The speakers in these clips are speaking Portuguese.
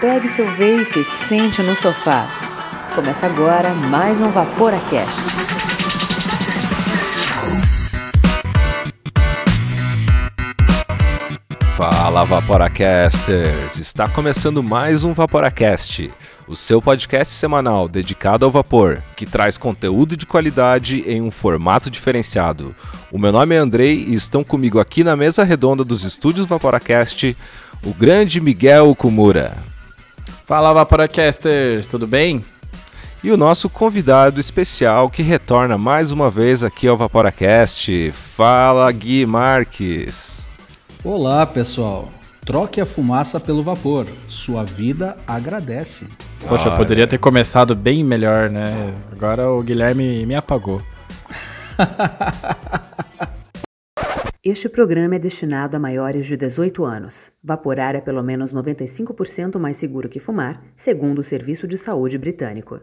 Pegue seu veículo e sente no sofá. Começa agora mais um Vaporacast. Fala Vaporacasters! Está começando mais um Vaporacast, o seu podcast semanal dedicado ao vapor, que traz conteúdo de qualidade em um formato diferenciado. O meu nome é Andrei e estão comigo aqui na mesa redonda dos estúdios Vaporacast o grande Miguel Kumura. Fala Vaporacasters, tudo bem? E o nosso convidado especial que retorna mais uma vez aqui ao Vaporacast. Fala Gui Marques. Olá pessoal, troque a fumaça pelo vapor, sua vida agradece. Poxa, poderia ter começado bem melhor, né? Agora o Guilherme me apagou. Este programa é destinado a maiores de 18 anos. Vaporar é pelo menos 95% mais seguro que fumar, segundo o Serviço de Saúde Britânico.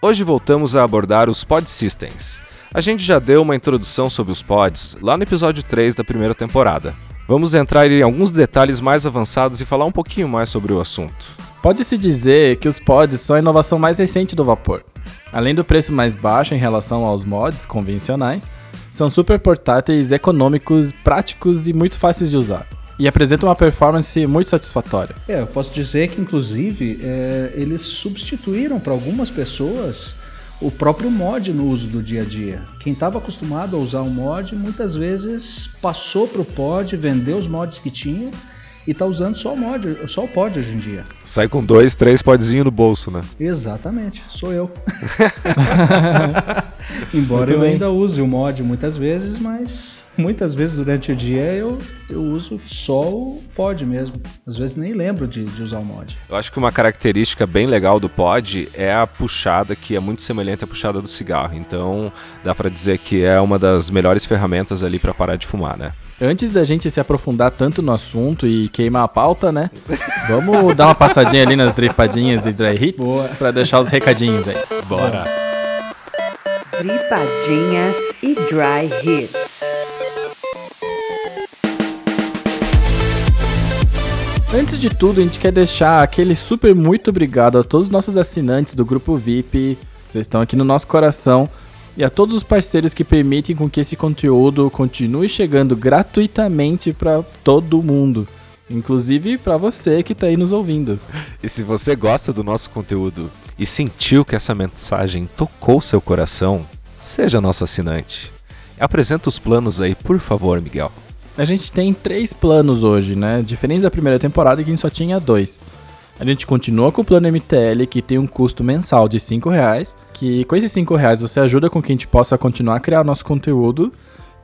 Hoje voltamos a abordar os pod systems. A gente já deu uma introdução sobre os pods lá no episódio 3 da primeira temporada. Vamos entrar em alguns detalhes mais avançados e falar um pouquinho mais sobre o assunto. Pode-se dizer que os pods são a inovação mais recente do vapor. Além do preço mais baixo em relação aos mods convencionais, são super portáteis, econômicos, práticos e muito fáceis de usar. E apresentam uma performance muito satisfatória. É, eu posso dizer que, inclusive, é, eles substituíram para algumas pessoas o próprio mod no uso do dia a dia. Quem estava acostumado a usar o mod muitas vezes passou para o pod, vendeu os mods que tinha e tá usando só o mod, só o pod hoje em dia. Sai com dois, três podzinhos no bolso, né? Exatamente, sou eu. Embora Muito eu bem. ainda use o mod muitas vezes, mas muitas vezes durante o dia eu, eu uso só o pod mesmo. Às vezes nem lembro de, de usar o mod. Eu acho que uma característica bem legal do pod é a puxada, que é muito semelhante à puxada do cigarro. Então dá para dizer que é uma das melhores ferramentas ali para parar de fumar, né? Antes da gente se aprofundar tanto no assunto e queimar a pauta, né? Vamos dar uma passadinha ali nas dripadinhas e dry hits para deixar os recadinhos aí. Bora. Dripadinhas e dry hits. Antes de tudo, a gente quer deixar aquele super muito obrigado a todos os nossos assinantes do grupo VIP. Vocês estão aqui no nosso coração e a todos os parceiros que permitem com que esse conteúdo continue chegando gratuitamente para todo mundo, inclusive para você que está aí nos ouvindo. E se você gosta do nosso conteúdo e sentiu que essa mensagem tocou seu coração, seja nosso assinante. Apresenta os planos aí, por favor, Miguel. A gente tem três planos hoje, né? Diferente da primeira temporada que a gente só tinha dois. A gente continua com o plano MTL, que tem um custo mensal de 5 reais, que com esses 5 reais você ajuda com que a gente possa continuar a criar nosso conteúdo.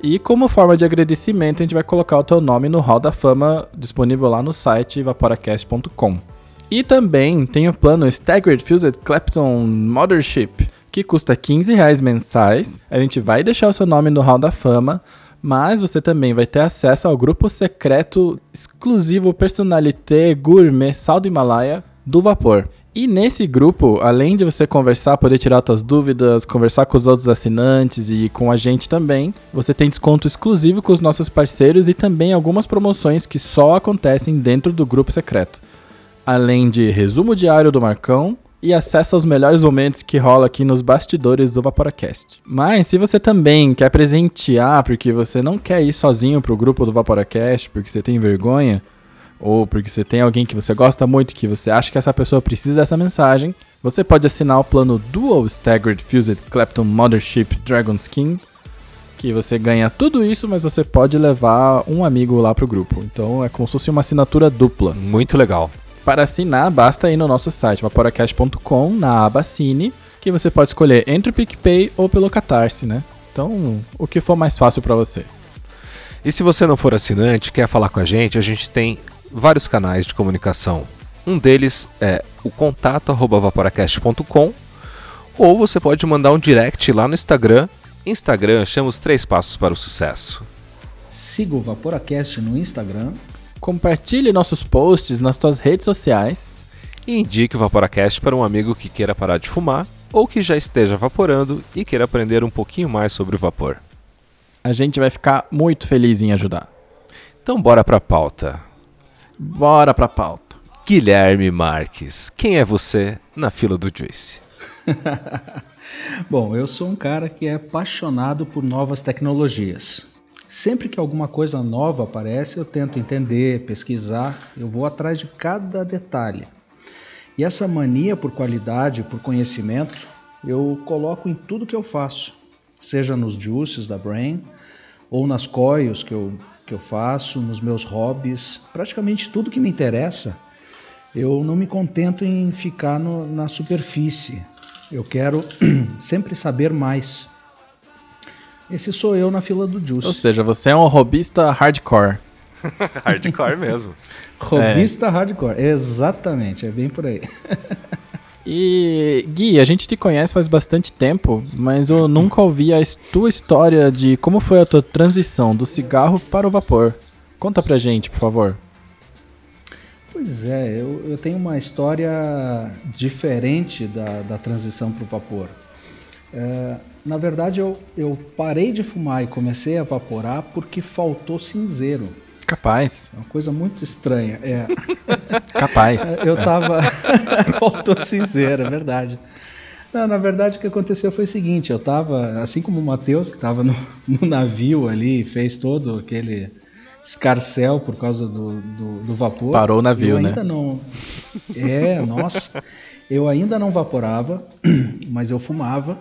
E como forma de agradecimento, a gente vai colocar o teu nome no Hall da Fama, disponível lá no site vaporacast.com. E também tem o plano Staggered Fused Clapton Mothership, que custa 15 reais mensais. A gente vai deixar o seu nome no Hall da Fama, mas você também vai ter acesso ao grupo secreto exclusivo Personalité Gourmet Sal do Himalaia do Vapor. E nesse grupo, além de você conversar, poder tirar suas dúvidas, conversar com os outros assinantes e com a gente também, você tem desconto exclusivo com os nossos parceiros e também algumas promoções que só acontecem dentro do grupo secreto. Além de resumo diário do Marcão, e acessa os melhores momentos que rola aqui nos bastidores do Vaporacast. Mas se você também quer presentear porque você não quer ir sozinho pro grupo do Vaporacast, porque você tem vergonha, ou porque você tem alguém que você gosta muito que você acha que essa pessoa precisa dessa mensagem, você pode assinar o plano Dual Staggered Fused Clapton Mothership Dragon Skin, que você ganha tudo isso, mas você pode levar um amigo lá pro grupo. Então é como se fosse uma assinatura dupla. Muito legal. Para assinar, basta ir no nosso site vaporacast.com, na aba Cine, que você pode escolher entre o PicPay ou pelo Catarse, né? Então, o que for mais fácil para você. E se você não for assinante, quer falar com a gente, a gente tem vários canais de comunicação. Um deles é o contato@vaporacast.com ou você pode mandar um direct lá no Instagram. Instagram chama os três passos para o sucesso. Siga o Vaporacast no Instagram compartilhe nossos posts nas suas redes sociais e indique o Vaporacast para um amigo que queira parar de fumar ou que já esteja vaporando e queira aprender um pouquinho mais sobre o vapor. A gente vai ficar muito feliz em ajudar. Então bora pra pauta. Bora pra pauta. Guilherme Marques, quem é você na fila do Juice? Bom, eu sou um cara que é apaixonado por novas tecnologias. Sempre que alguma coisa nova aparece, eu tento entender, pesquisar, eu vou atrás de cada detalhe. E essa mania por qualidade, por conhecimento, eu coloco em tudo que eu faço, seja nos juices da Brain ou nas coils que eu, que eu faço, nos meus hobbies, praticamente tudo que me interessa, eu não me contento em ficar no, na superfície. Eu quero sempre saber mais. Esse sou eu na fila do Juice. Ou seja, você é um robista hardcore. hardcore mesmo. robista é. hardcore, exatamente, é bem por aí. E Gui, a gente te conhece faz bastante tempo, mas eu nunca ouvi a tua história de como foi a tua transição do cigarro para o vapor. Conta pra gente, por favor. Pois é, eu, eu tenho uma história diferente da, da transição para o vapor. É, na verdade, eu, eu parei de fumar e comecei a vaporar porque faltou cinzeiro. Capaz. É uma coisa muito estranha. É. Capaz. Eu tava. faltou cinzeiro, é verdade. Não, na verdade, o que aconteceu foi o seguinte: eu tava, assim como o Matheus, que tava no, no navio ali, fez todo aquele escarcel por causa do, do, do vapor. Parou o navio, eu né? Ainda não. É, nossa. Eu ainda não vaporava, mas eu fumava.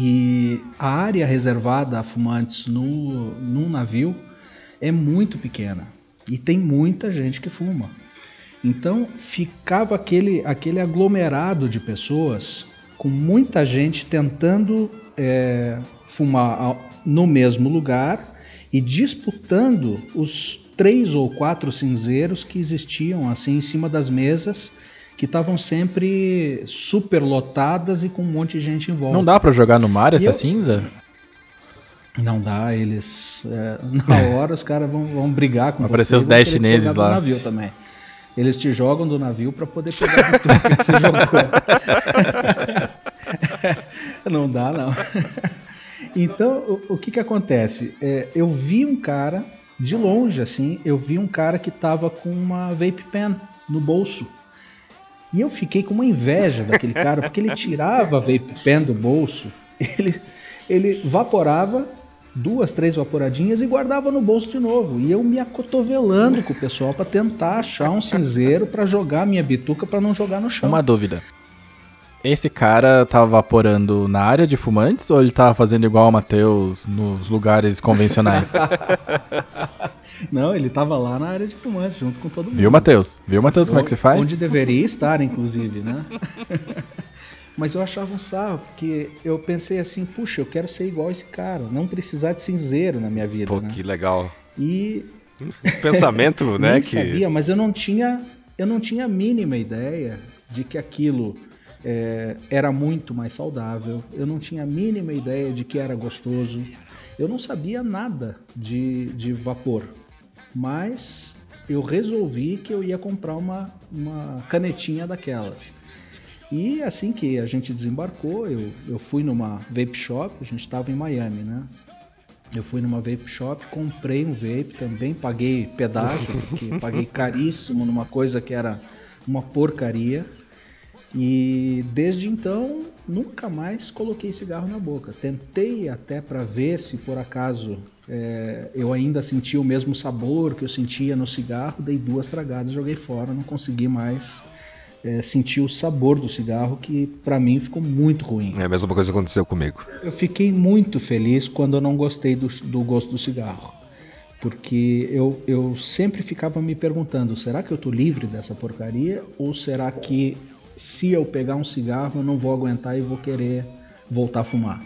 E a área reservada a fumantes no, num navio é muito pequena. E tem muita gente que fuma. Então ficava aquele, aquele aglomerado de pessoas com muita gente tentando é, fumar no mesmo lugar e disputando os três ou quatro cinzeiros que existiam assim em cima das mesas que estavam sempre super lotadas e com um monte de gente em volta. Não dá para jogar no mar essa eu... cinza? Não dá, eles é, na hora os caras vão, vão brigar com Aparecer os 10 chineses lá. navio também. Eles te jogam do navio para poder pegar tudo que você jogou. não dá não. Então, o, o que que acontece? É, eu vi um cara, de longe assim, eu vi um cara que tava com uma vape pen no bolso. E eu fiquei com uma inveja daquele cara, porque ele tirava a vape pen do bolso, ele, ele vaporava duas, três vaporadinhas e guardava no bolso de novo. E eu me acotovelando com o pessoal para tentar achar um cinzeiro para jogar minha bituca para não jogar no chão. Uma dúvida. Esse cara tava vaporando na área de fumantes ou ele tava fazendo igual o Matheus nos lugares convencionais? Não, ele tava lá na área de fumantes, junto com todo mundo. Viu, Matheus? Viu, Matheus, como é que você faz? Onde deveria estar, inclusive, né? Mas eu achava um sarro, porque eu pensei assim, puxa, eu quero ser igual esse cara, não precisar de cinzeiro na minha vida. Pô, né? que legal. E. Pensamento, né? que... sabia, mas eu não tinha. Eu não tinha a mínima ideia de que aquilo é, era muito mais saudável, eu não tinha a mínima ideia de que era gostoso, eu não sabia nada de, de vapor, mas eu resolvi que eu ia comprar uma, uma canetinha daquelas. E assim que a gente desembarcou, eu, eu fui numa vape shop, a gente estava em Miami, né? Eu fui numa vape shop, comprei um vape também, paguei pedágio, porque paguei caríssimo numa coisa que era uma porcaria. E desde então nunca mais coloquei cigarro na boca. Tentei até para ver se por acaso é, eu ainda sentia o mesmo sabor que eu sentia no cigarro. Dei duas tragadas, joguei fora, não consegui mais é, sentir o sabor do cigarro, que para mim ficou muito ruim. É a mesma coisa que aconteceu comigo. Eu fiquei muito feliz quando eu não gostei do, do gosto do cigarro. Porque eu, eu sempre ficava me perguntando: será que eu tô livre dessa porcaria? Ou será que se eu pegar um cigarro eu não vou aguentar e vou querer voltar a fumar.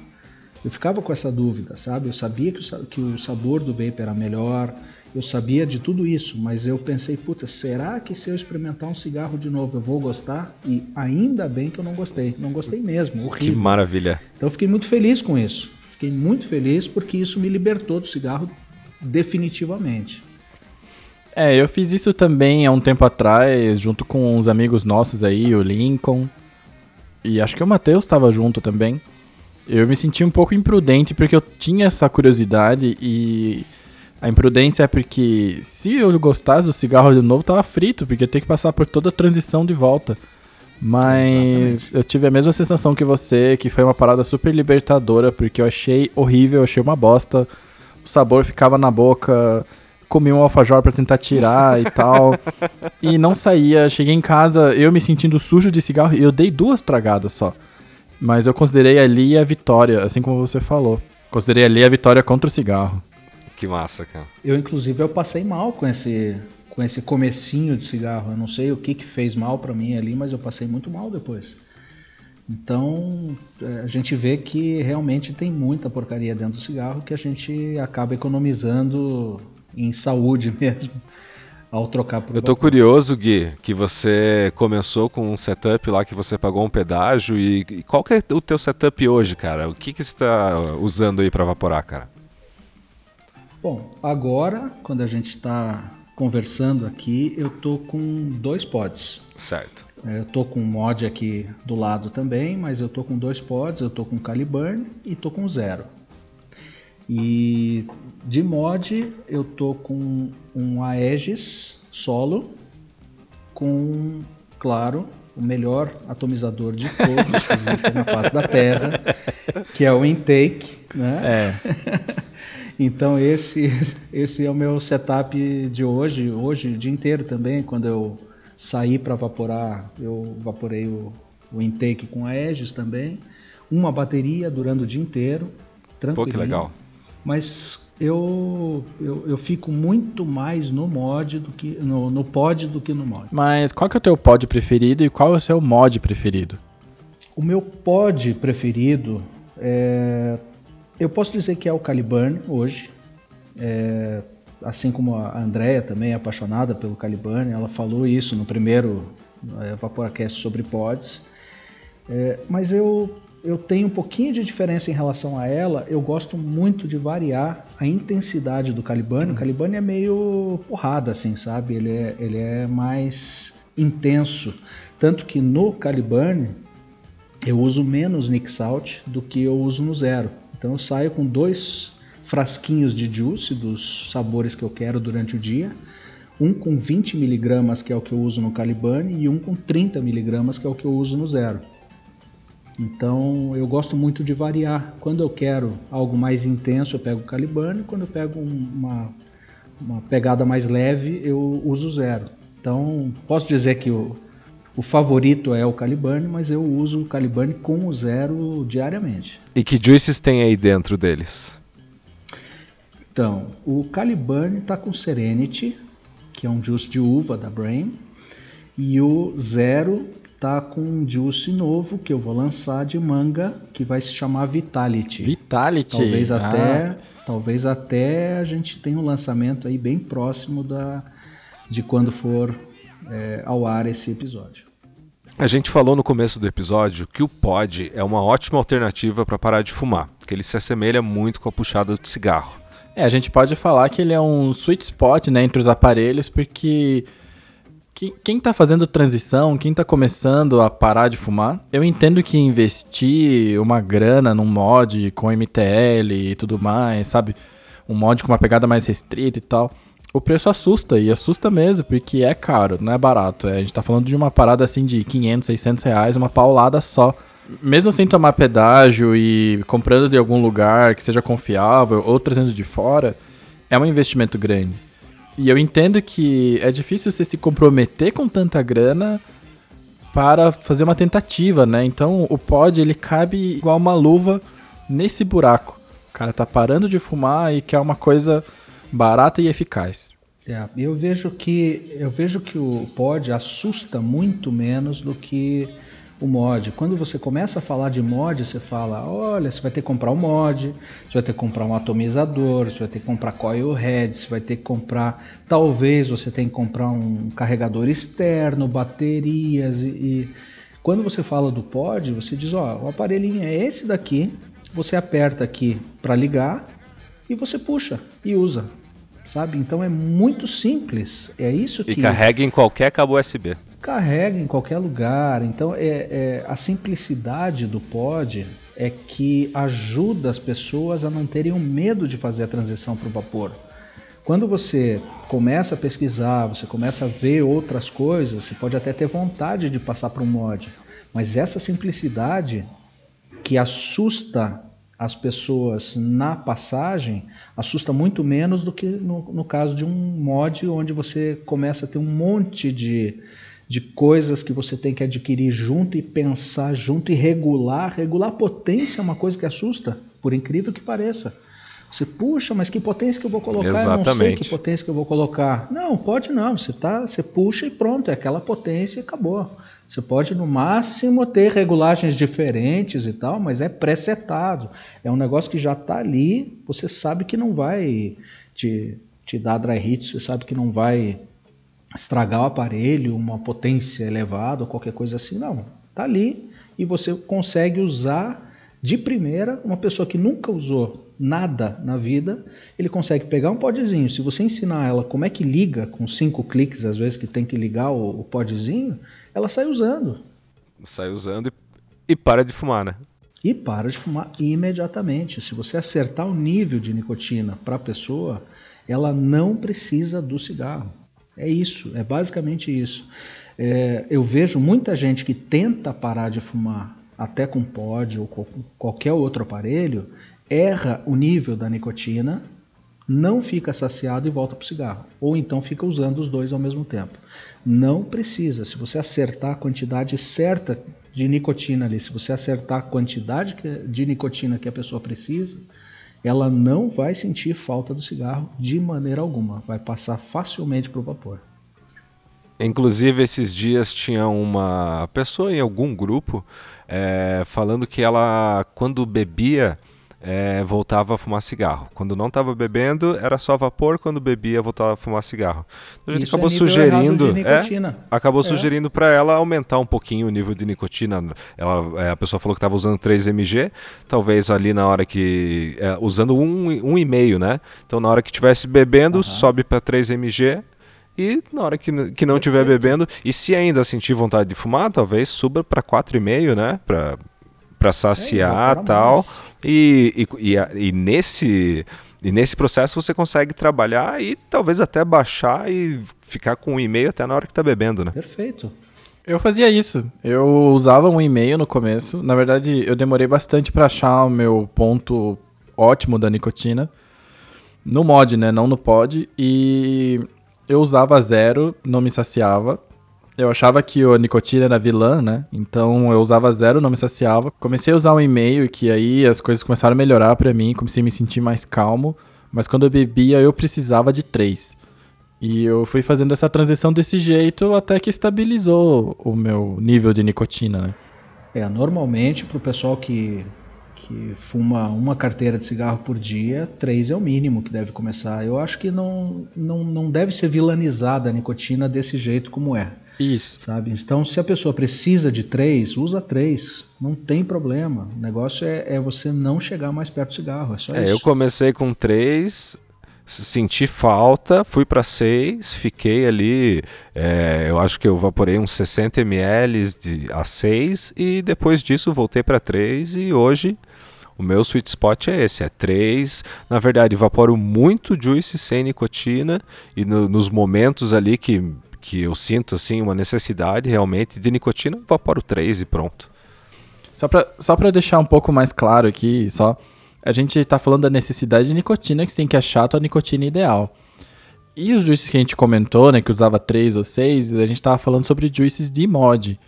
Eu ficava com essa dúvida, sabe? Eu sabia que o, que o sabor do vape era melhor, eu sabia de tudo isso, mas eu pensei, puta, será que se eu experimentar um cigarro de novo eu vou gostar? E ainda bem que eu não gostei, não gostei mesmo, horrível. Que maravilha. Então eu fiquei muito feliz com isso. Fiquei muito feliz porque isso me libertou do cigarro definitivamente. É, eu fiz isso também há um tempo atrás, junto com uns amigos nossos aí, o Lincoln. E acho que o Matheus estava junto também. Eu me senti um pouco imprudente porque eu tinha essa curiosidade e A imprudência é porque se eu gostasse do cigarro de novo, tava frito, porque eu tenho que passar por toda a transição de volta. Mas Exatamente. eu tive a mesma sensação que você, que foi uma parada super libertadora, porque eu achei horrível, eu achei uma bosta. O sabor ficava na boca, comi um alfajor para tentar tirar e tal. E não saía. Cheguei em casa, eu me sentindo sujo de cigarro, e eu dei duas tragadas só. Mas eu considerei ali a vitória, assim como você falou. Considerei ali a vitória contra o cigarro. Que massa, cara. Eu, inclusive, eu passei mal com esse, com esse comecinho de cigarro. Eu não sei o que, que fez mal para mim ali, mas eu passei muito mal depois. Então, é, a gente vê que realmente tem muita porcaria dentro do cigarro que a gente acaba economizando em saúde mesmo ao trocar por Eu tô curioso, Gui, que você começou com um setup lá que você pagou um pedágio e, e qual que é o teu setup hoje, cara? O que que você está usando aí para evaporar, cara? Bom, agora, quando a gente está conversando aqui, eu tô com dois pods. Certo. É, eu tô com um mod aqui do lado também, mas eu tô com dois pods, eu tô com Caliburn e tô com zero. E de mod eu tô com um Aegis solo com, claro, o melhor atomizador de todos que existem na face da Terra, que é o Intake, né? É. Então esse, esse é o meu setup de hoje, hoje o dia inteiro também, quando eu saí para vaporar, eu vaporei o, o intake com a Aegis também, uma bateria durando o dia inteiro, tranquilo. Pô, que legal. Mas eu, eu, eu, fico muito mais no mod do que no, no pod do que no mod. Mas qual que é o teu pod preferido e qual é o seu mod preferido? O meu pod preferido é eu posso dizer que é o Caliburn hoje. É, assim como a Andrea também é apaixonada pelo Caliburn, ela falou isso no primeiro é, Vaporacast sobre pods. É, mas eu, eu tenho um pouquinho de diferença em relação a ela. Eu gosto muito de variar a intensidade do Caliburn. O Caliburn é meio porrada, assim, sabe? Ele é, ele é mais intenso. Tanto que no Caliburn eu uso menos Nick Salt do que eu uso no Zero. Então eu saio com dois frasquinhos de juice dos sabores que eu quero durante o dia. Um com 20 miligramas, que é o que eu uso no Caliban, e um com 30 miligramas, que é o que eu uso no Zero. Então eu gosto muito de variar. Quando eu quero algo mais intenso, eu pego o Caliban, e quando eu pego uma, uma pegada mais leve, eu uso o Zero. Então posso dizer que o, o favorito é o Caliburn, mas eu uso o Caliburn com o zero diariamente. E que juices tem aí dentro deles? Então, o Caliburn está com Serenity, que é um juice de uva da Brain, e o Zero tá com um juice novo que eu vou lançar de manga, que vai se chamar Vitality. Vitality. Talvez ah. até, talvez até a gente tenha um lançamento aí bem próximo da de quando for é, ao ar esse episódio. A gente falou no começo do episódio que o pod é uma ótima alternativa para parar de fumar, que ele se assemelha muito com a puxada de cigarro. É, a gente pode falar que ele é um sweet spot né, entre os aparelhos, porque quem está fazendo transição, quem está começando a parar de fumar, eu entendo que investir uma grana num mod com MTL e tudo mais, sabe? Um mod com uma pegada mais restrita e tal o preço assusta, e assusta mesmo, porque é caro, não é barato. É, a gente tá falando de uma parada assim de 500, 600 reais, uma paulada só. Mesmo sem tomar pedágio e comprando de algum lugar que seja confiável ou trazendo de fora, é um investimento grande. E eu entendo que é difícil você se comprometer com tanta grana para fazer uma tentativa, né? Então o pod ele cabe igual uma luva nesse buraco. O cara tá parando de fumar e quer uma coisa barata e eficaz. É, eu vejo que eu vejo que o pod assusta muito menos do que o mod. Quando você começa a falar de mod, você fala: olha, você vai ter que comprar um mod, você vai ter que comprar um atomizador, você vai ter que comprar coil head, você vai ter que comprar, talvez você tenha que comprar um carregador externo, baterias e, e... quando você fala do pod, você diz: ó, o aparelhinho é esse daqui, você aperta aqui para ligar e você puxa e usa sabe? Então é muito simples. É isso que. E carrega em qualquer cabo USB. Carrega em qualquer lugar. Então é, é, a simplicidade do pod é que ajuda as pessoas a não terem o medo de fazer a transição para o vapor. Quando você começa a pesquisar, você começa a ver outras coisas, você pode até ter vontade de passar para um mod, mas essa simplicidade que assusta as pessoas na passagem assusta muito menos do que no, no, caso de um mod onde você começa a ter um monte de, de coisas que você tem que adquirir junto e pensar junto e regular. Regular potência é uma coisa que assusta, por incrível que pareça. Você, puxa, mas que potência que eu vou colocar? Exatamente. Eu não sei que potência que eu vou colocar. Não, pode não. Você, tá, você puxa e pronto, é aquela potência e acabou. Você pode, no máximo, ter regulagens diferentes e tal, mas é pré-setado. É um negócio que já está ali, você sabe que não vai te, te dar dry hit, você sabe que não vai estragar o aparelho, uma potência elevada ou qualquer coisa assim. Não, está ali e você consegue usar de primeira, uma pessoa que nunca usou nada na vida, ele consegue pegar um podzinho. Se você ensinar ela como é que liga com cinco cliques, às vezes que tem que ligar o, o podzinho, ela sai usando. Sai usando e, e para de fumar, né? E para de fumar imediatamente. Se você acertar o nível de nicotina para a pessoa, ela não precisa do cigarro. É isso, é basicamente isso. É, eu vejo muita gente que tenta parar de fumar até com pod ou com qualquer outro aparelho, erra o nível da nicotina, não fica saciado e volta para o cigarro. Ou então fica usando os dois ao mesmo tempo. Não precisa. Se você acertar a quantidade certa de nicotina ali, se você acertar a quantidade de nicotina que a pessoa precisa, ela não vai sentir falta do cigarro de maneira alguma. Vai passar facilmente para o vapor. Inclusive, esses dias tinha uma pessoa em algum grupo é, falando que ela, quando bebia, é, voltava a fumar cigarro. Quando não estava bebendo, era só vapor, quando bebia, voltava a fumar cigarro. Então, a gente Isso acabou é sugerindo. É, acabou é. sugerindo para ela aumentar um pouquinho o nível de nicotina. Ela, é, a pessoa falou que estava usando 3 mg, talvez ali na hora que. É, usando 1,5, um, um né? Então na hora que estivesse bebendo, uhum. sobe para 3 mg e na hora que, que não estiver bebendo, e se ainda sentir vontade de fumar, talvez suba para 4,5, né? Para para saciar é, tal. E, e, e, e, nesse, e nesse processo você consegue trabalhar e talvez até baixar e ficar com um e-mail até na hora que está bebendo, né? Perfeito. Eu fazia isso. Eu usava um e-mail no começo. Na verdade, eu demorei bastante para achar o meu ponto ótimo da nicotina. No mod, né? Não no pod. E eu usava zero, não me saciava. Eu achava que a nicotina era vilã, né? Então eu usava zero, não me saciava. Comecei a usar um e-mail que aí as coisas começaram a melhorar para mim, comecei a me sentir mais calmo. Mas quando eu bebia, eu precisava de três. E eu fui fazendo essa transição desse jeito até que estabilizou o meu nível de nicotina, né? É, normalmente pro pessoal que que fuma uma carteira de cigarro por dia, três é o mínimo que deve começar. Eu acho que não, não, não deve ser vilanizada a nicotina desse jeito como é. Isso. Sabe? Então, se a pessoa precisa de três, usa três. Não tem problema. O negócio é, é você não chegar mais perto do cigarro. É só é, isso. Eu comecei com três, senti falta, fui para seis, fiquei ali. É, eu acho que eu vaporei uns 60 ml de, a seis e depois disso voltei para três e hoje o meu sweet spot é esse, é 3. Na verdade, evaporo muito juice sem nicotina e no, nos momentos ali que, que eu sinto assim uma necessidade realmente de nicotina, evaporo 3 e pronto. Só para só deixar um pouco mais claro aqui, só a gente está falando da necessidade de nicotina, que você tem que achar a tua nicotina ideal. E os juices que a gente comentou, né, que usava 3 ou 6, a gente estava falando sobre juices de mod.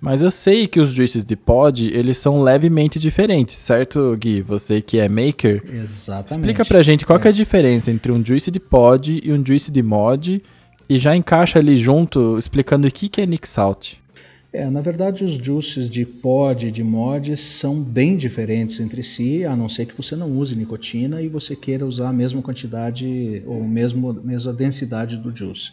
Mas eu sei que os juices de pod, eles são levemente diferentes, certo, Gui? Você que é maker. Exatamente. Explica pra gente qual é. é a diferença entre um juice de pod e um juice de mod e já encaixa ali junto explicando o que, que é Nick Salt. É, na verdade, os juices de pod e de mod são bem diferentes entre si, a não ser que você não use nicotina e você queira usar a mesma quantidade ou mesmo, mesma densidade do juice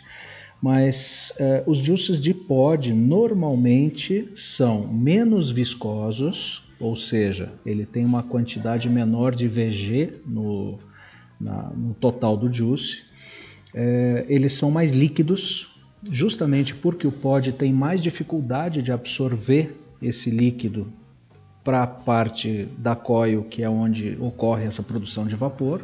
mas eh, os juices de pod normalmente são menos viscosos, ou seja, ele tem uma quantidade menor de VG no, na, no total do juice. Eh, eles são mais líquidos, justamente porque o pod tem mais dificuldade de absorver esse líquido para a parte da coil, que é onde ocorre essa produção de vapor.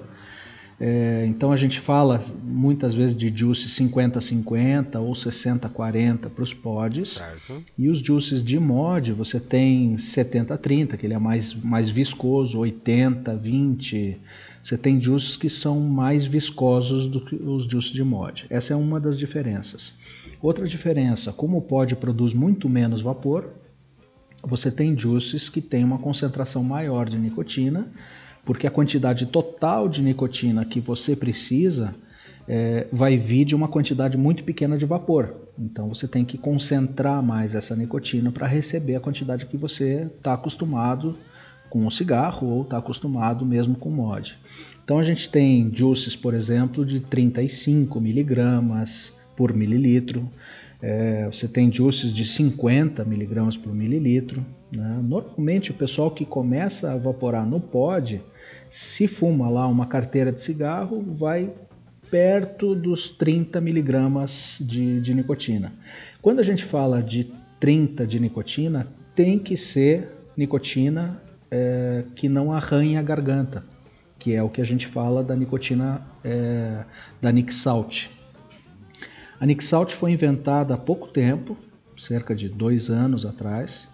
É, então a gente fala muitas vezes de juice 50-50 ou 60-40 para os pods. Certo. E os juices de mod você tem 70-30, que ele é mais, mais viscoso, 80-20. Você tem juices que são mais viscosos do que os juices de mod. Essa é uma das diferenças. Outra diferença, como o pod produz muito menos vapor, você tem juices que têm uma concentração maior de nicotina porque a quantidade total de nicotina que você precisa é, vai vir de uma quantidade muito pequena de vapor. Então você tem que concentrar mais essa nicotina para receber a quantidade que você está acostumado com o cigarro ou está acostumado mesmo com mod. Então a gente tem juices, por exemplo, de 35 miligramas por mililitro. É, você tem juices de 50 miligramas por mililitro. Né? Normalmente o pessoal que começa a evaporar no pod se fuma lá uma carteira de cigarro, vai perto dos 30 miligramas de, de nicotina. Quando a gente fala de 30 de nicotina, tem que ser nicotina é, que não arranha a garganta, que é o que a gente fala da nicotina é, da Nixalt. A Nixalt foi inventada há pouco tempo, cerca de dois anos atrás.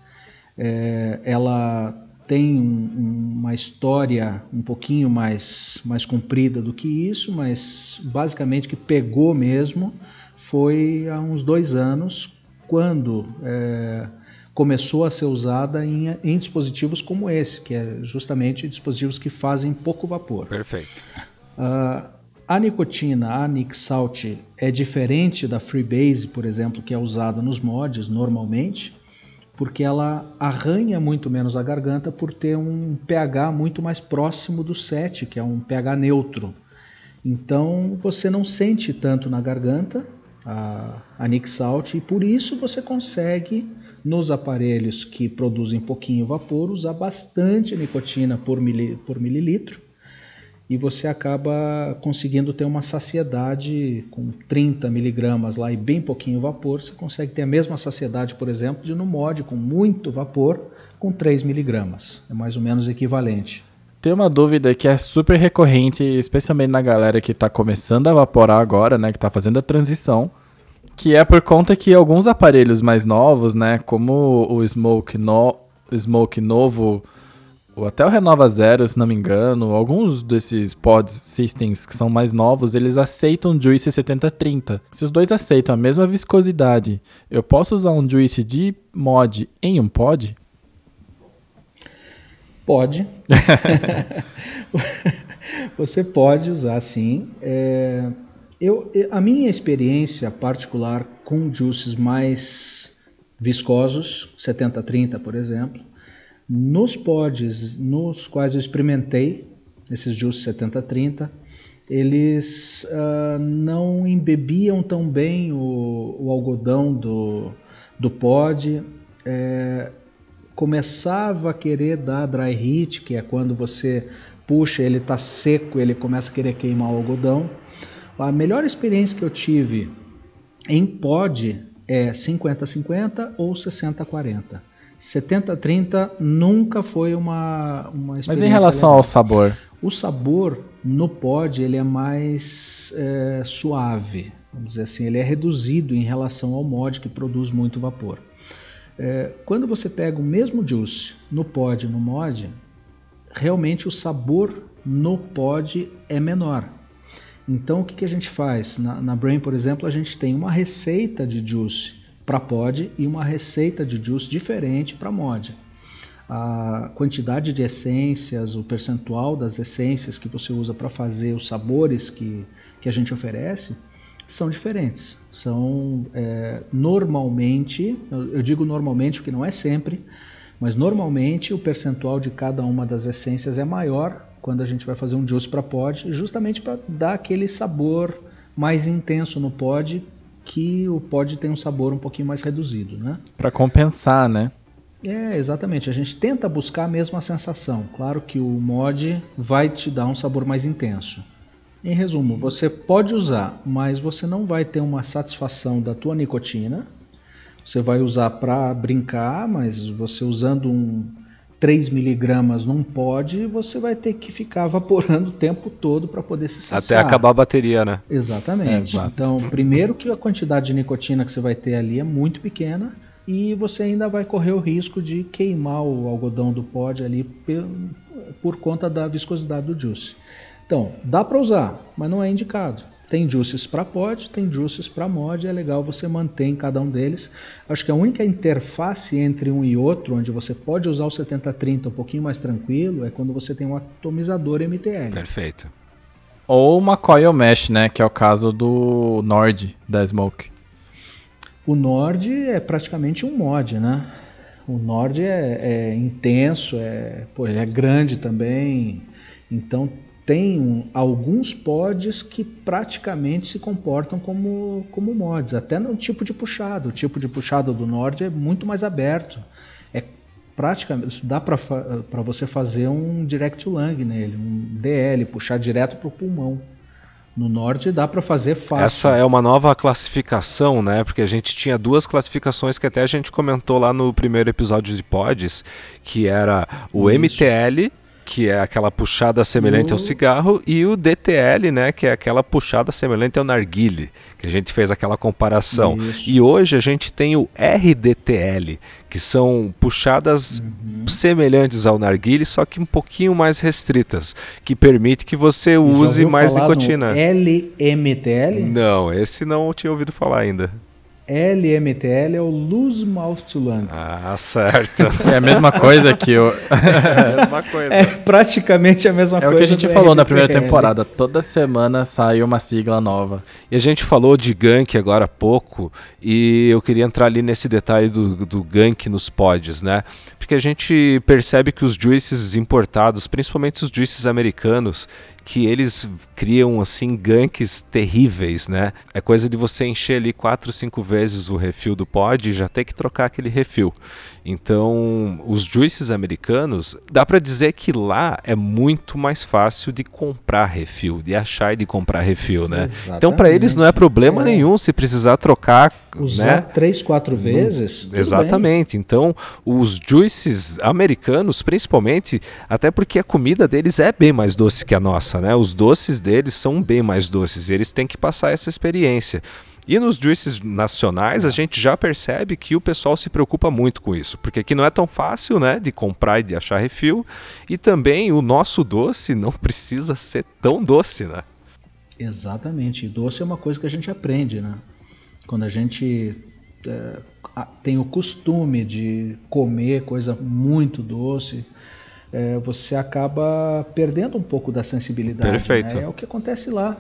É, ela tem um, uma história um pouquinho mais, mais comprida do que isso, mas basicamente que pegou mesmo foi há uns dois anos, quando é, começou a ser usada em, em, dispositivos como esse, que é justamente dispositivos que fazem pouco vapor. Perfeito. Uh, a nicotina, a Nixalt, é diferente da Freebase, por exemplo, que é usada nos mods normalmente porque ela arranha muito menos a garganta por ter um pH muito mais próximo do 7, que é um pH neutro. Então você não sente tanto na garganta a, a Nixalt e por isso você consegue nos aparelhos que produzem pouquinho vapor usar bastante nicotina por, mili, por mililitro e você acaba conseguindo ter uma saciedade com 30 miligramas lá e bem pouquinho vapor, você consegue ter a mesma saciedade, por exemplo, de no mod com muito vapor com 3 miligramas. É mais ou menos equivalente. Tem uma dúvida que é super recorrente, especialmente na galera que está começando a evaporar agora, né, que está fazendo a transição, que é por conta que alguns aparelhos mais novos, né, como o Smoke, no, Smoke novo ou até o Renova Zero, se não me engano, alguns desses pod systems que são mais novos, eles aceitam Juice 7030. Se os dois aceitam a mesma viscosidade, eu posso usar um Juice de mod em um pod? Pode. Você pode usar sim. É, eu, a minha experiência particular com juices mais viscosos, 70-30 por exemplo, nos pods nos quais eu experimentei, esses Juice 7030, eles uh, não embebiam tão bem o, o algodão do, do pod. É, começava a querer dar dry heat, que é quando você puxa, ele está seco, ele começa a querer queimar o algodão. A melhor experiência que eu tive em pod é 50-50 ou 60-40. 70-30 nunca foi uma, uma experiência. Mas em relação legal. ao sabor? O sabor no pod ele é mais é, suave, vamos dizer assim, ele é reduzido em relação ao mod que produz muito vapor. É, quando você pega o mesmo juice no pod e no mod, realmente o sabor no pod é menor. Então o que, que a gente faz? Na, na Brain, por exemplo, a gente tem uma receita de juice para pod e uma receita de juice diferente para mod. A quantidade de essências, o percentual das essências que você usa para fazer os sabores que, que a gente oferece são diferentes. São é, normalmente, eu digo normalmente porque não é sempre, mas normalmente o percentual de cada uma das essências é maior quando a gente vai fazer um juice para pod, justamente para dar aquele sabor mais intenso no pod que o pod tem um sabor um pouquinho mais reduzido, né? Para compensar, né? É, exatamente. A gente tenta buscar a mesma sensação. Claro que o mod vai te dar um sabor mais intenso. Em resumo, você pode usar, mas você não vai ter uma satisfação da tua nicotina. Você vai usar para brincar, mas você usando um 3 miligramas num pod, você vai ter que ficar evaporando o tempo todo para poder se saciar. Até acabar a bateria, né? Exatamente. É, então, primeiro que a quantidade de nicotina que você vai ter ali é muito pequena e você ainda vai correr o risco de queimar o algodão do pod ali por, por conta da viscosidade do juice. Então, dá para usar, mas não é indicado. Tem juices para pod, tem juices para mod, é legal você manter em cada um deles. Acho que a única interface entre um e outro, onde você pode usar o 7030 um pouquinho mais tranquilo, é quando você tem um atomizador MTL. Perfeito. Ou uma coil mesh, né? Que é o caso do Nord da Smoke. O Nord é praticamente um mod, né? O Nord é, é intenso, é, pô, ele é grande também, então tem alguns pods que praticamente se comportam como, como mods, até no tipo de puxado. O tipo de puxado do Nord é muito mais aberto. É praticamente dá para você fazer um direct to lung nele, um DL, puxar direto para o pulmão. No norte dá para fazer fácil. Essa é uma nova classificação, né? Porque a gente tinha duas classificações que até a gente comentou lá no primeiro episódio de Pods, que era o Isso. MTL que é aquela puxada semelhante ao cigarro, e o DTL, né, que é aquela puxada semelhante ao narguile, que a gente fez aquela comparação. Isso. E hoje a gente tem o RDTL, que são puxadas uhum. semelhantes ao narguile, só que um pouquinho mais restritas, que permite que você use mais nicotina. LMTL? Não, esse não tinha ouvido falar ainda. LMTL é o to Lung. Ah, certo. é a mesma coisa que o. é a mesma coisa. É praticamente a mesma é coisa. É o que a gente falou RTL. na primeira temporada. Toda semana sai uma sigla nova. E a gente falou de gank agora há pouco, e eu queria entrar ali nesse detalhe do, do gank nos pods, né? Porque a gente percebe que os juices importados, principalmente os juices americanos, que eles criam assim ganks terríveis, né? É coisa de você encher ali quatro, cinco vezes o refil do pod e já ter que trocar aquele refil. Então, os juices americanos, dá para dizer que lá é muito mais fácil de comprar refil, de achar e de comprar refil, né? Exatamente. Então, para eles não é problema é. nenhum se precisar trocar, usar né? três, quatro vezes. Exatamente. Bem. Então, os juices americanos, principalmente, até porque a comida deles é bem mais doce que a nossa, né? Os doces deles são bem mais doces. E eles têm que passar essa experiência. E nos juices nacionais a gente já percebe que o pessoal se preocupa muito com isso, porque aqui não é tão fácil, né, de comprar e de achar refil, e também o nosso doce não precisa ser tão doce, né? Exatamente. E doce é uma coisa que a gente aprende, né? Quando a gente é, tem o costume de comer coisa muito doce, é, você acaba perdendo um pouco da sensibilidade. Perfeito. Né? É o que acontece lá.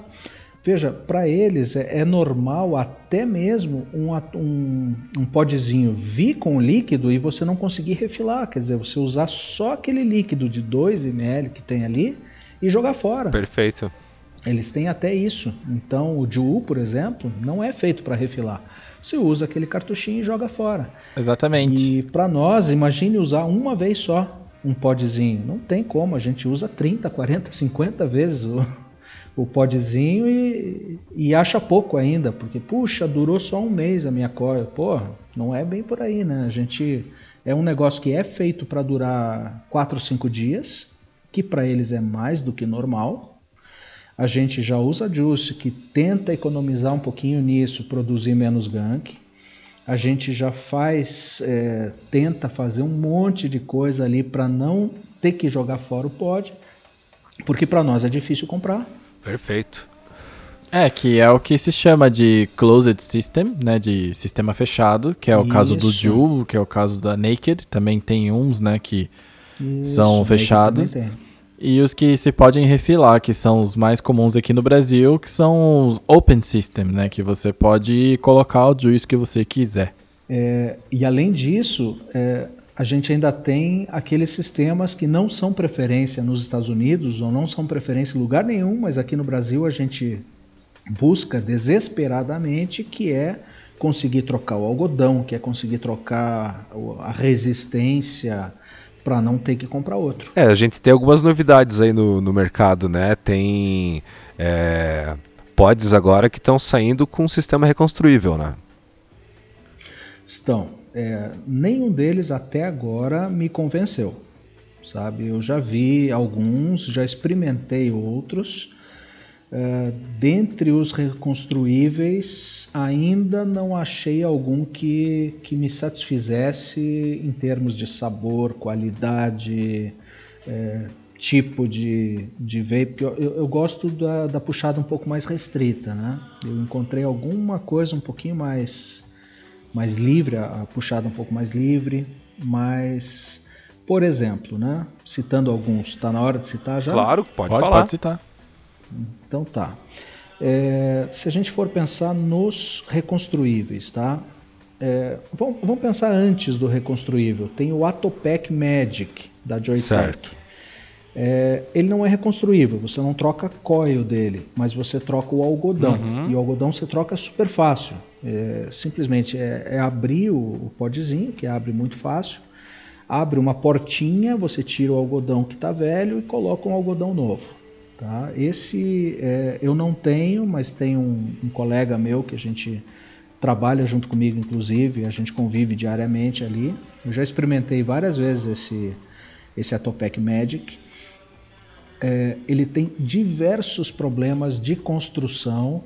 Veja, para eles é, é, normal até mesmo um, um, um podzinho vir com líquido e você não conseguir refilar. Quer dizer, você usar só aquele líquido de 2 ml que tem ali e jogar fora. Perfeito. Eles têm até isso. Então, o Ju, por exemplo, não é feito para refilar. Você usa aquele cartuchinho e joga fora. Exatamente. E para nós, imagine usar uma vez só um podzinho. Não tem como, a gente usa 30, 40, 50 vezes o, o podzinho e, e acha pouco ainda, porque, puxa, durou só um mês a minha coil. Pô, não é bem por aí, né? A gente. É um negócio que é feito para durar 4 ou 5 dias, que para eles é mais do que normal. A gente já usa Juice, que tenta economizar um pouquinho nisso, produzir menos gank. A gente já faz, é, tenta fazer um monte de coisa ali para não ter que jogar fora o pod, porque para nós é difícil comprar. Perfeito. É, que é o que se chama de closed system, né, de sistema fechado, que é o Isso. caso do Joule, que é o caso da Naked, também tem uns, né, que Isso, são fechados. E os que se podem refilar, que são os mais comuns aqui no Brasil, que são os open system, né, que você pode colocar o juice que você quiser. É, e além disso, é, a gente ainda tem aqueles sistemas que não são preferência nos Estados Unidos ou não são preferência em lugar nenhum, mas aqui no Brasil a gente busca desesperadamente, que é conseguir trocar o algodão, que é conseguir trocar a resistência para não ter que comprar outro. É, a gente tem algumas novidades aí no, no mercado, né? Tem é, pods agora que estão saindo com um sistema reconstruível, né? Estão é, nenhum deles até agora me convenceu. sabe? Eu já vi alguns, já experimentei outros. Uh, dentre os reconstruíveis, ainda não achei algum que, que me satisfizesse em termos de sabor, qualidade, é, tipo de, de vape. Eu, eu, eu gosto da, da, puxada um pouco mais restrita. Né? Eu encontrei alguma coisa um pouquinho mais, mais livre, a puxada um pouco mais livre, mas, por exemplo, né? citando alguns, está na hora de citar já? Claro, pode, pode falar. Pode citar. Então tá. É, se a gente for pensar nos reconstruíveis, tá? É, vamos, vamos, pensar antes do reconstruível. Tem o Atopec Magic da Joytech. É, ele não é reconstruível, você não troca coil dele, mas você troca o algodão. Uhum. E o algodão você troca super fácil. É, simplesmente é, é abrir o, o podzinho, que abre muito fácil. Abre uma portinha, você tira o algodão que está velho e coloca um algodão novo. Tá? Esse é, eu não tenho, mas tem um, um, colega meu que a gente trabalha junto comigo, inclusive, a gente convive diariamente ali. Eu já experimentei várias vezes esse, esse Atopec Magic. É, ele tem diversos problemas de construção,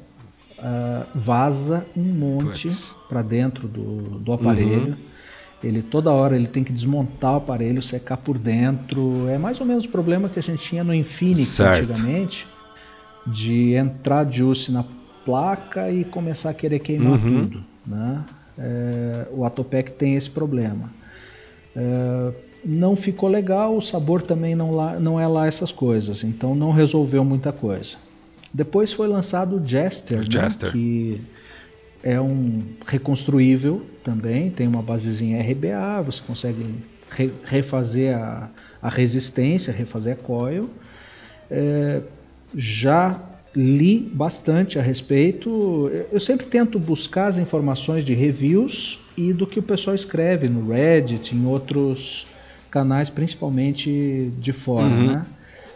uh, vaza um monte para dentro do, do aparelho. Uhum. Ele toda hora ele tem que desmontar o aparelho, secar por dentro. É mais ou menos o problema que a gente tinha no Infinix certo. antigamente, de entrar juice na placa e começar a querer queimar uhum. tudo. Né? É, o Atopec tem esse problema. É, não ficou legal, o sabor também não, lá, não é lá essas coisas, então não resolveu muita coisa. Depois foi lançado o Jester, o Jester. Né, que é um reconstruível também, tem uma basezinha RBA, você consegue re refazer a, a, resistência, refazer a coil. É, já li bastante a respeito. Eu sempre tento buscar as informações de reviews e do que o pessoal escreve no Reddit, em outros canais, principalmente de fora. Uhum. Né?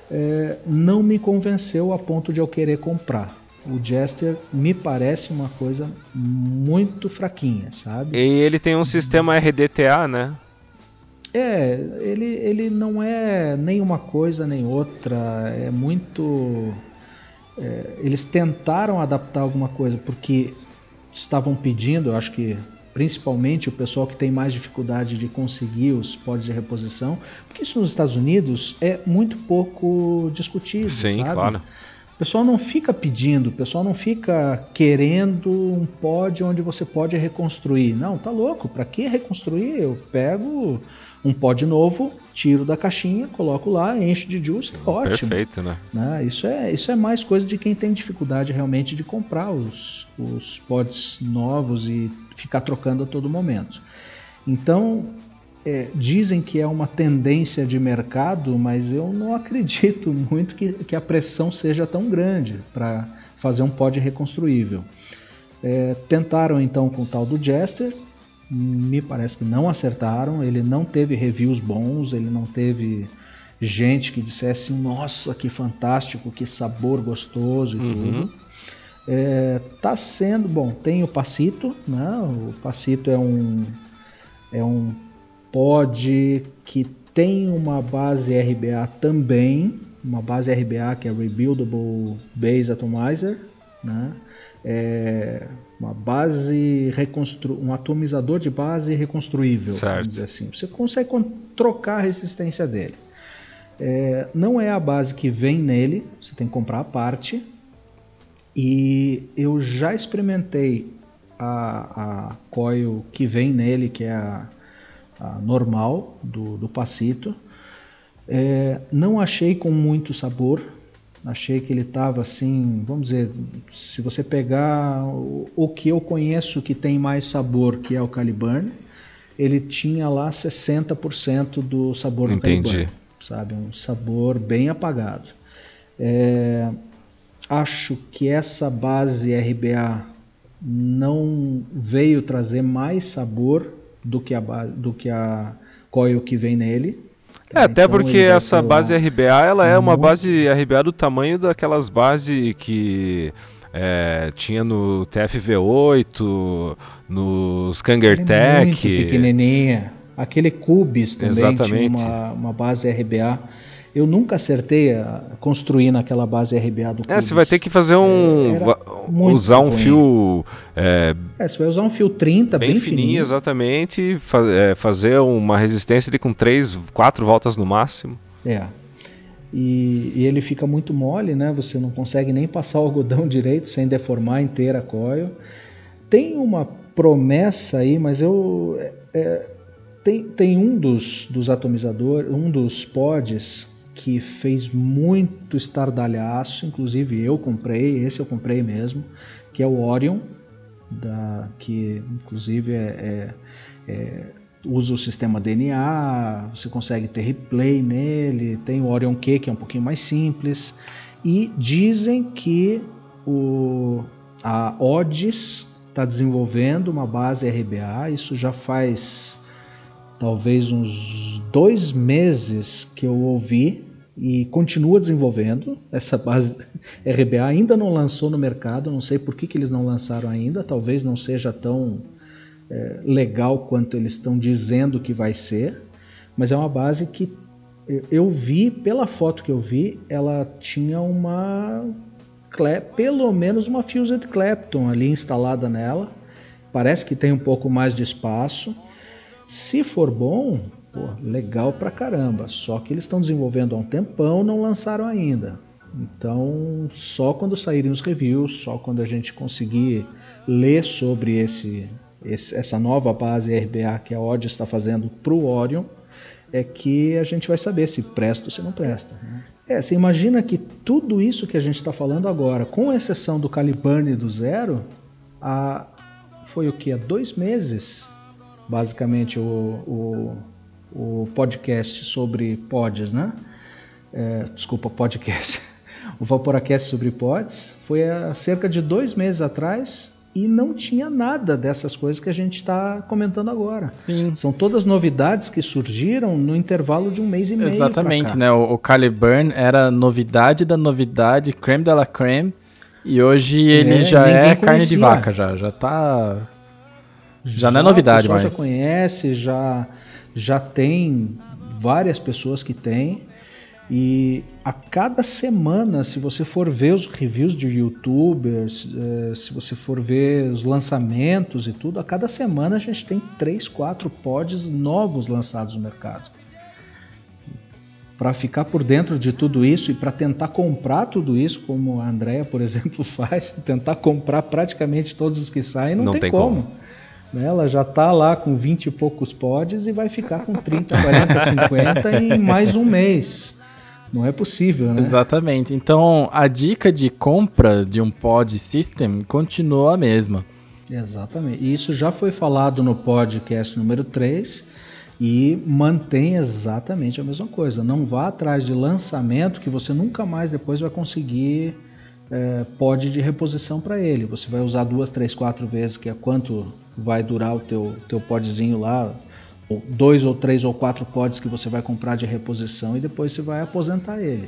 É, não me convenceu a ponto de eu querer comprar o Jester me parece uma coisa muito fraquinha, sabe? E ele tem um sistema RDTA, né? É, ele, ele não é nem uma coisa nem outra, é muito. É, eles tentaram adaptar alguma coisa porque estavam pedindo, eu acho que principalmente o pessoal que tem mais dificuldade de conseguir os pods de reposição, porque isso nos Estados Unidos é muito pouco discutido. Sim, sabe? claro. O pessoal não fica pedindo, o pessoal não fica querendo um pod onde você pode reconstruir. Não, tá louco, para que reconstruir? Eu pego um pod novo, tiro da caixinha, coloco lá, encho de juice, é ótimo. Perfeito, né? né? Isso, é, isso é mais coisa de quem tem dificuldade realmente de comprar os, os pods novos e ficar trocando a todo momento. Então, é, dizem que é uma tendência de mercado, mas eu não acredito muito que, que a pressão seja tão grande para fazer um pod reconstruível. É, tentaram então com o tal do Jester, me parece que não acertaram, ele não teve reviews bons, ele não teve gente que dissesse nossa que fantástico, que sabor gostoso e uhum. tudo. É, tá sendo bom, tem o Passito, né? O Passito é um é um pod que tem uma base RBA também, uma base RBA que é Rebuildable Base Atomizer, né? É uma base reconstru um atomizador de base reconstruível, certo. vamos dizer assim. Você consegue trocar a resistência dele. É, não é a base que vem nele, você tem que comprar a parte. E eu já experimentei a, a coil que vem nele, que é a normal do, do Passito. É, não achei com muito sabor. Achei que ele estava assim, vamos dizer, se você pegar o, o, que eu conheço que tem mais sabor, que é o Caliburn, ele tinha lá 60% do sabor Entendi. do Caliburn, sabe? Um sabor bem apagado. É, acho que essa base RBA não veio trazer mais sabor do que a, do que a coil que vem nele. É, até então, porque essa base RBA ela é uma base RBA do tamanho daquelas bases que é, tinha no TFV8, no Skangertech. É pequenininha. Aquele Cubis também Exatamente. tinha uma, uma base RBA. Eu nunca acertei a construir naquela base RBA do Cubis. É, você vai ter que fazer um. Era va- muito usar um ruim. fio é, É, você vai usar um fio 30 bem, bem, fininho, exatamente. e fa- é, fazer uma resistência ali com três, quatro voltas no máximo. É. E, e ele fica muito mole, né? Você não consegue nem passar o algodão direito sem deformar inteira a coil. Tem uma promessa aí, mas eu é, é, tem, tem um dos, dos atomizadores, um dos pods que fez muito estardalhaço, inclusive eu comprei, esse eu comprei mesmo, que é o Orion, da, que inclusive é, é- é- usa o sistema DNA, você consegue ter replay nele, tem o Orion Q que é um pouquinho mais simples, e dizem que o, a Odis está desenvolvendo uma base RBA, isso já faz talvez uns dois meses que eu ouvi e continua desenvolvendo. Essa base RBA ainda não lançou no mercado. Não sei por que, que eles não lançaram ainda. Talvez não seja tão é, legal quanto eles estão dizendo que vai ser. Mas é uma base que eu- vi pela foto que eu vi ela tinha uma pelo menos uma Fused Clapton ali instalada nela. Parece que tem um pouco mais de espaço. Se for bom, pô, legal pra caramba. Só que eles estão desenvolvendo há um tempão, não lançaram ainda. Então, só quando saírem os reviews, só quando a gente conseguir ler sobre esse, esse- essa nova base RBA que a Odd está fazendo para o Orion, é que a gente vai saber se presta ou se não presta. né? É, você imagina que tudo isso que a gente está falando agora, com exceção do Caliburn do Zero, a- foi o que? Há dois meses basicamente o, o, o podcast sobre pods, né? É, desculpa, podcast. O Vaporacast sobre pods foi há cerca de dois meses atrás e não tinha nada dessas coisas que a gente está comentando agora. Sim. São todas novidades que surgiram no intervalo de um mês e meio. Exatamente, né? O, o Caliburn era novidade da novidade, creme de la creme. E hoje ele É, já é carne de conhecia. vaca, já. Já tá. Já não é novidade mais. já conhece, já, já tem várias pessoas que têm. E a cada semana, se você for ver os reviews de youtubers, eh, se você for ver os lançamentos e tudo, a cada semana a gente tem 3, 4 pods novos lançados no mercado. Para ficar por dentro de tudo isso e para tentar comprar tudo isso, como a Andrea, por exemplo, faz, tentar comprar praticamente todos os que saem, não, Não tem, tem como. como. Né, Ela já está lá com 20 e poucos pods e vai ficar com 30, 40, 50 em mais um mês. Não é possível, né? Exatamente. Então a dica de compra de um pod system continua a mesma. Exatamente. E isso já foi falado no podcast número 3 e mantém exatamente a mesma coisa. Não vá atrás de lançamento que você nunca mais depois vai conseguir é, pod de reposição para ele. Você vai usar duas, três, quatro vezes, que é quanto vai durar o teu, teu podzinho lá, ou dois ou três ou quatro pods que você vai comprar de reposição e depois você vai aposentar ele.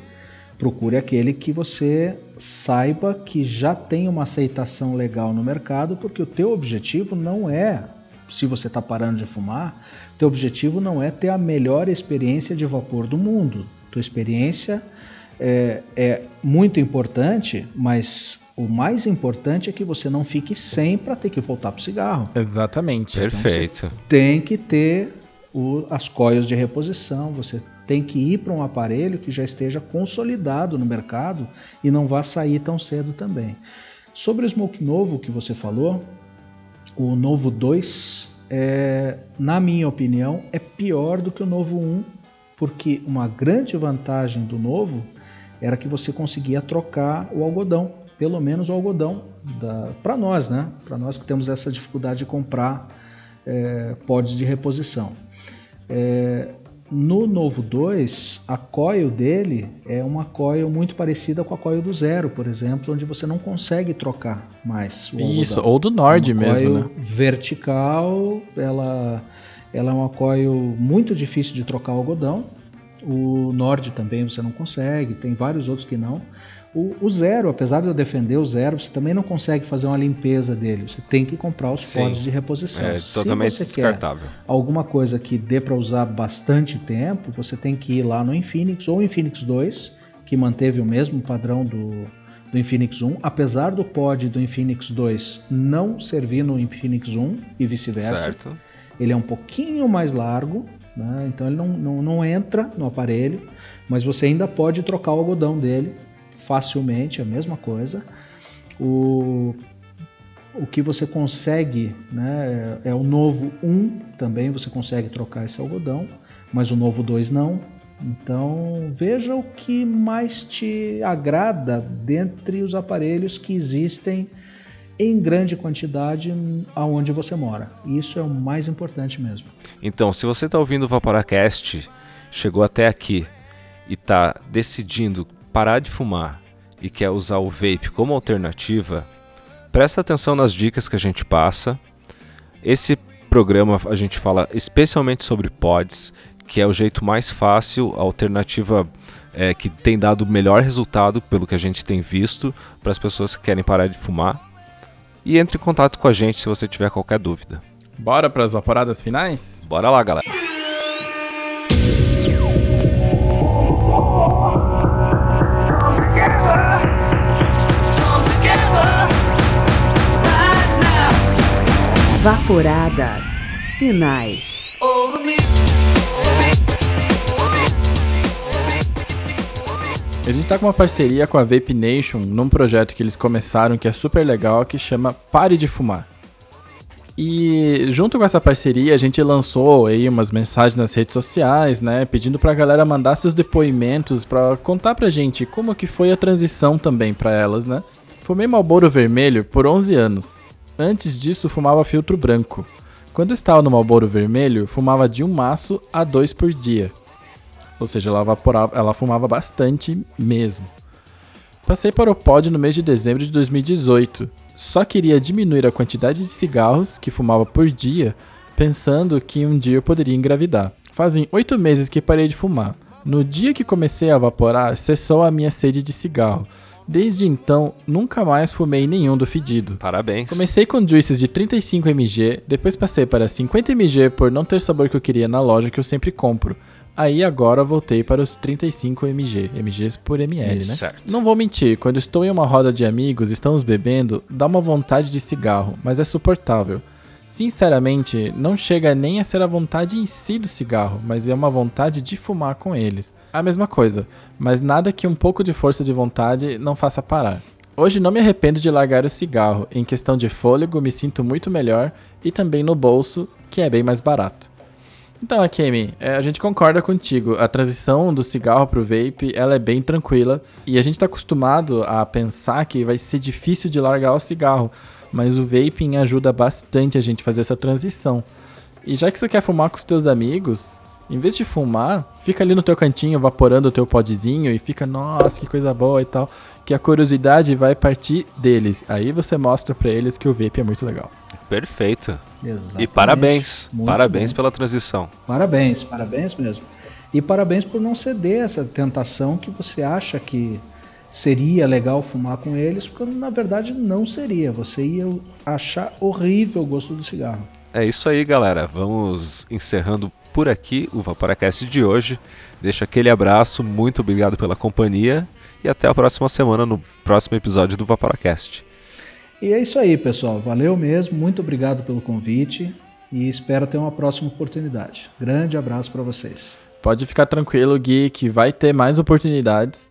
Procure aquele que você saiba que já tem uma aceitação legal no mercado, porque o teu objetivo não é, se você está parando de fumar, teu objetivo não é ter a melhor experiência de vapor do mundo. Tua experiência é, é muito importante, mas o mais importante é que você não fique sem para ter que voltar para o cigarro Exatamente. Perfeito. tem que ter o- as coias de reposição, você tem que ir para um aparelho que já esteja consolidado no mercado e não vá sair tão cedo também. Sobre o Smoke novo que você falou, o Novo 2, é, na minha opinião, é pior do que o Novo 1, porque uma grande vantagem do Novo era que você conseguia trocar o algodão, pelo menos o algodão para nós, né? Para nós que temos essa dificuldade de comprar é, pods de reposição. É, no Novo 2, a coil dele é uma coil muito parecida com a coil do Zero, por exemplo, onde você não consegue trocar mais o Isso, algodão. ou do Nord É mesmo, coil né? vertical, ela, ela é uma coil muito difícil de trocar o algodão. O Nord também você não consegue, tem vários outros que não. O, o, zero, apesar de eu defender o zero, você também não consegue fazer uma limpeza dele. Você tem que comprar os Sim, pods de reposição. É totalmente Se você descartável. Quer alguma coisa que dê para usar bastante tempo, você tem que ir lá no Infinix ou Infinix 2, que manteve o mesmo padrão do, do Infinix 1, apesar do pod do Infinix 2 não servir no Infinix 1 e vice-versa. Ele é um pouquinho mais largo, né? então ele não, não, não entra no aparelho, mas você ainda pode trocar o algodão dele facilmente, a mesma coisa. O, o que você consegue, né, é, é o novo 1 também você consegue trocar esse algodão, mas o novo 2 não. Então veja o que mais te agrada dentre os aparelhos que existem em grande quantidade aonde você mora. Isso é o mais importante mesmo. Então, se você está ouvindo o Vaporacast, chegou até aqui e está decidindo parar de fumar e quer usar o vape como alternativa, presta atenção nas dicas que a gente passa. Esse programa a gente fala especialmente sobre pods, que é o jeito mais fácil, a alternativa é, que tem dado o melhor resultado pelo que a gente tem visto para as pessoas que querem parar de fumar. E entre em contato com a gente se você tiver qualquer dúvida. Bora para as vaporadas finais? Bora lá, galera. Vaporadas finais. A gente tá com uma parceria com a Vape Nation num projeto que eles começaram que é super legal, que chama Pare de Fumar. E junto com essa parceria, a gente lançou aí umas mensagens nas redes sociais, né, pedindo pra galera mandar seus depoimentos para contar pra gente como que foi a transição também para elas, né? Fumei Malboro Vermelho por 11 anos. Antes disso, fumava filtro branco. Quando estava no Malboro Vermelho, fumava de um maço a dois por dia. Ou seja, ela, evaporava, ela fumava bastante mesmo. Passei para o pod no mês de dezembro de 2018. Só queria diminuir a quantidade de cigarros que fumava por dia, pensando que um dia eu poderia engravidar. Fazem oito meses que parei de fumar. No dia que comecei a evaporar, cessou a minha sede de cigarro Desde então, nunca mais fumei nenhum do fedido. Parabéns. Comecei com juices de 35 mg, depois passei para 50 mg por não ter sabor que eu queria na loja que eu sempre compro. Aí agora voltei para os 35 mg, mg por ml, né? Certo. Não vou mentir, quando estou em uma roda de amigos, estamos bebendo, dá uma vontade de cigarro, mas é suportável. Sinceramente, não chega nem a ser a vontade em si do cigarro, mas é uma vontade de fumar com eles. A mesma coisa, mas nada que um pouco de força de vontade não faça parar. Hoje não me arrependo de largar o cigarro, em questão de fôlego me sinto muito melhor e também no bolso, que é bem mais barato. Então, Akemi, é, a gente concorda contigo. A transição do cigarro pro vape, ela é bem tranquila e a gente está acostumado a pensar que vai ser difícil de largar o cigarro mas o vaping ajuda bastante a gente fazer essa transição. E já que você quer fumar com os teus amigos, em vez de fumar, fica ali no teu cantinho evaporando o teu podzinho e fica, nossa, que coisa boa e tal, que a curiosidade vai partir deles. Aí você mostra para eles que o vape é muito legal. Perfeito. Exatamente. E parabéns. Muito parabéns bom. pela transição. Parabéns, parabéns mesmo. E parabéns por não ceder essa tentação que você acha que seria legal fumar com eles, porque na verdade não seria. Você ia achar horrível o gosto do cigarro. É isso aí, galera. Vamos encerrando por aqui o Vaporacast de hoje. Deixa aquele abraço, muito obrigado pela companhia e até a próxima semana no próximo episódio do Vaporacast. E é isso aí, pessoal. Valeu mesmo, muito obrigado pelo convite e espero ter uma próxima oportunidade. Grande abraço para vocês. Pode ficar tranquilo, Gui, que vai ter mais oportunidades.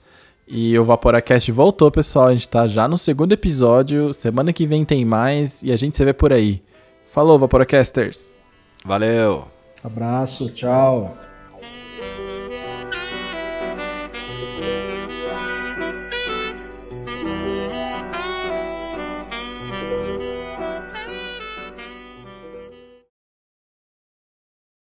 E o Vaporacast voltou, pessoal. A gente tá já no segundo episódio. Semana que vem tem mais e a gente se vê por aí. Falou, Vaporacasters. Valeu. Abraço, tchau.